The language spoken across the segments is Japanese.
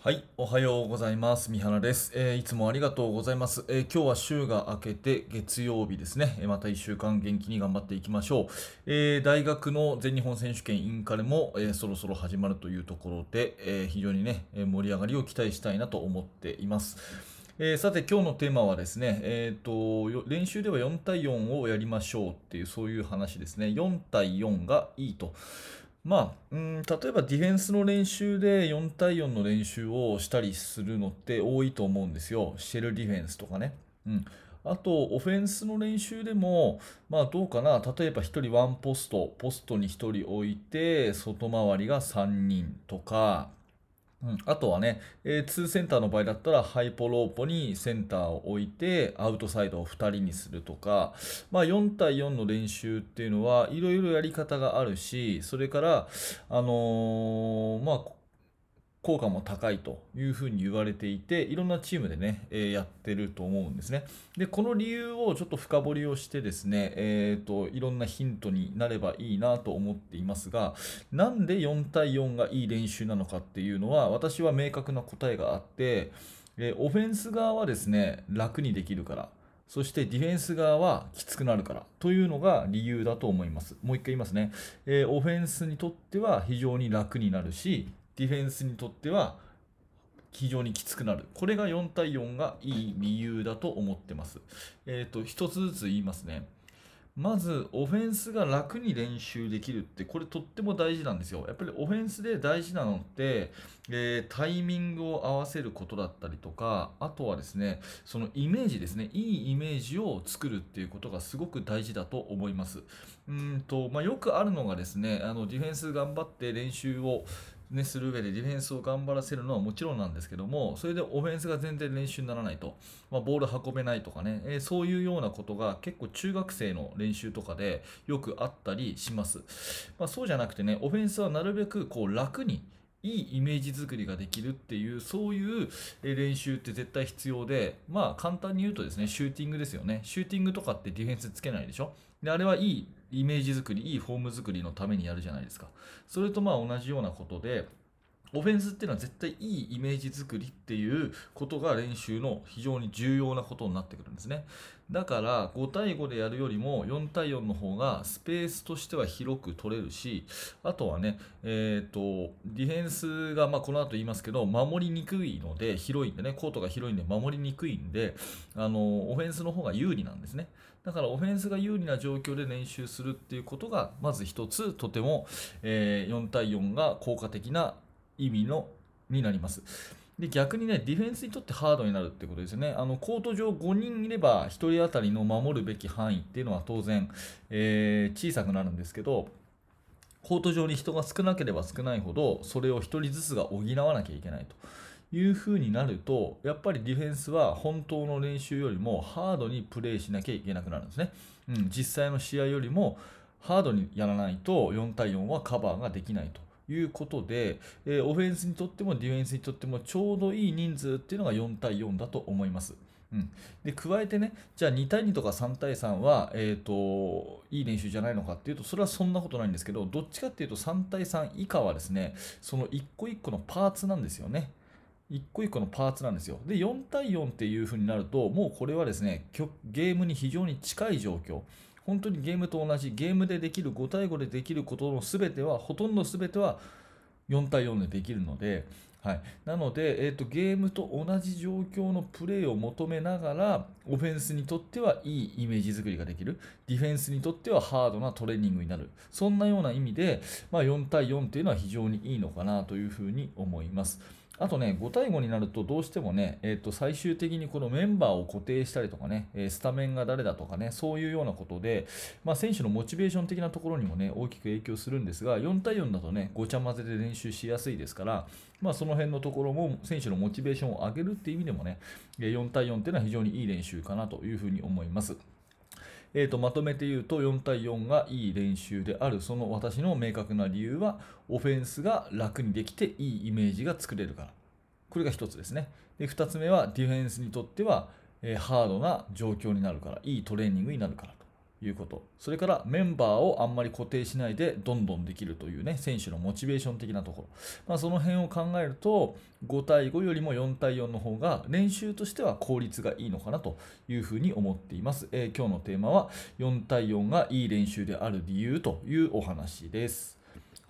はい、おはようございます。三原です、えー、いつもありがとうございます、えー、今日は週が明けて月曜日ですね。また1週間元気に頑張っていきましょう。えー、大学の全日本選手権インカレも、えそろそろ始まるというところで、え非常にね、盛り上がりを期待したいなと思っています。えー、さて今日のテーマはですね、えーと、練習では4対4をやりましょうっていうそういう話ですね4対4がいいとまあ、うん、例えばディフェンスの練習で4対4の練習をしたりするのって多いと思うんですよ。シェルディフェンスとかね。うん。あと、オフェンスの練習でも、まあどうかな、例えば1人ワンポスト、ポストに1人置いて、外回りが3人とか、うん、あとはね、えー、2センターの場合だったらハイポローポにセンターを置いてアウトサイドを2人にするとか、まあ、4対4の練習っていうのはいろいろやり方があるしそれから、あのー、まあ、効果も高いというふうに言われていていろんなチームでね、えー、やってると思うんですねでこの理由をちょっと深掘りをしてですね、えーと、いろんなヒントになればいいなと思っていますがなんで4対4がいい練習なのかっていうのは私は明確な答えがあって、えー、オフェンス側はですね楽にできるからそしてディフェンス側はきつくなるからというのが理由だと思います。もう一回言いますね。えー、オフェンスにとっては非常に楽になるし、ディフェンスにとっては非常にきつくなる。これが4対4がいい理由だと思ってます。えっ、ー、と、一つずつ言いますね。まず、オフェンスが楽に練習できるって、これとっても大事なんですよ。やっぱりオフェンスで大事なのって、えー、タイミングを合わせることだったりとか、あとはですね、そのイメージですね、いいイメージを作るっていうことがすごく大事だと思います。うんと、まあ、よくあるのがですね、あのディフェンス頑張って練習をね、する上でディフェンスを頑張らせるのはもちろんなんですけども、それでオフェンスが全然練習にならないと、まあ、ボール運べないとかね、えー、そういうようなことが結構中学生の練習とかでよくあったりします。まあ、そうじゃなくてね、オフェンスはなるべくこう楽に、いいイメージ作りができるっていうそういう練習って絶対必要でまあ簡単に言うとですねシューティングですよね。シューティングとかってディフェンスつけないでしょ？であれはいいイメージ作りいいフォーム作りのためにやるじゃないですか。それとまあ同じようなことでオフェンスっていうのは絶対いいイメージ作りっていうことが練習の非常に重要なことになってくるんですね。だから5対5でやるよりも4対4の方がスペースとしては広く取れるし、あとはね、えっ、ー、と、ディフェンスが、まあ、この後言いますけど、守りにくいので、広いんでね、コートが広いんで守りにくいんで、あの、オフェンスの方が有利なんですね。だからオフェンスが有利な状況で練習するっていうことが、まず一つとても、えー、4対4が効果的な意味のになります。で逆にね、ディフェンスにとってハードになるってことですよね。あのコート上5人いれば1人当たりの守るべき範囲っていうのは当然、えー、小さくなるんですけど、コート上に人が少なければ少ないほど、それを1人ずつが補わなきゃいけないと。いう風になると、やっぱりディフェンスは本当の練習よりもハードにプレーしなきゃいけなくなるんですね。うん、実際の試合よりもハードにやらないと4対4はカバーができないと。いうことで、え、オフェンスにとってもディフェンスにとってもちょうどいい人数っていうのが4対4だと思います。うん、で加えてね、じゃあ2対2とか3対3は、えーと、いい練習じゃないのかっていうと、それはそんなことないんですけど、どっちかっていうと3対3以下はですね、その1個1個のパーツなんですよね。1個1個のパーツなんですよ。で、4対4っていう風になると、もうこれはですね、ゲームに非常に近い状況。本当にゲームと同じ、ゲームでできる5対5でできることの全ては、ほとんど全ては4対4でできるので、はい、なので、えーと、ゲームと同じ状況のプレーを求めながら、オフェンスにとってはいいイメージ作りができる、ディフェンスにとってはハードなトレーニングになる、そんなような意味で、まあ、4対4っていうのは非常にいいのかなというふうに思います。あとね、5対5になるとどうしてもね、えー、と最終的にこのメンバーを固定したりとかね、スタメンが誰だとかね、そういうようなことで、まあ、選手のモチベーション的なところにもね、大きく影響するんですが、4対4だとね、ごちゃ混ぜで練習しやすいですから、まあ、その辺のところも選手のモチベーションを上げるっていう意味でもね、4対4っていうのは非常にいい練習かなというふうに思います。えーと、まとめて言うと4対4がいい練習である。その私の明確な理由はオフェンスが楽にできていいイメージが作れるから。これが1つですね。で2つ目はディフェンスにとっては、え、ハードな状況になるからいいトレーニングになるからいうこと。それからメンバーをあんまり固定しないでどんどんできるというね選手のモチベーション的なところ、まあ、その辺を考えると5対5よりも4対4の方が練習としては効率がいいのかなというふうに思っています、えー、今日のテーマは4対4がいい練習である理由というお話です。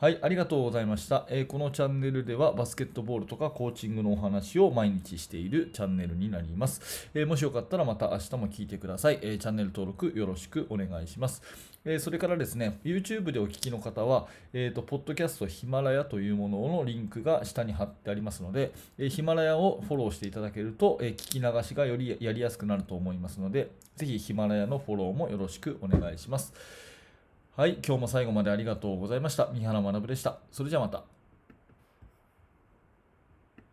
はい、ありがとうございました、えー、このチャンネルではバスケットボールとかコーチングのお話を毎日しているチャンネルになります。えー、もしよかったらまた明日も聞いてください、えー、チャンネル登録よろしくお願いします。えそれからですね、YouTube でお聞きの方は、えーと、ポッドキャストヒマラヤというもののリンクが下に貼ってありますので、えヒマラヤをフォローしていただけると、え聞き流しがよりやりやすくなると思いますので、ぜひヒマラヤのフォローもよろしくお願いします。はい、今日も最後までありがとうございました。三原学でした。それじゃあまた。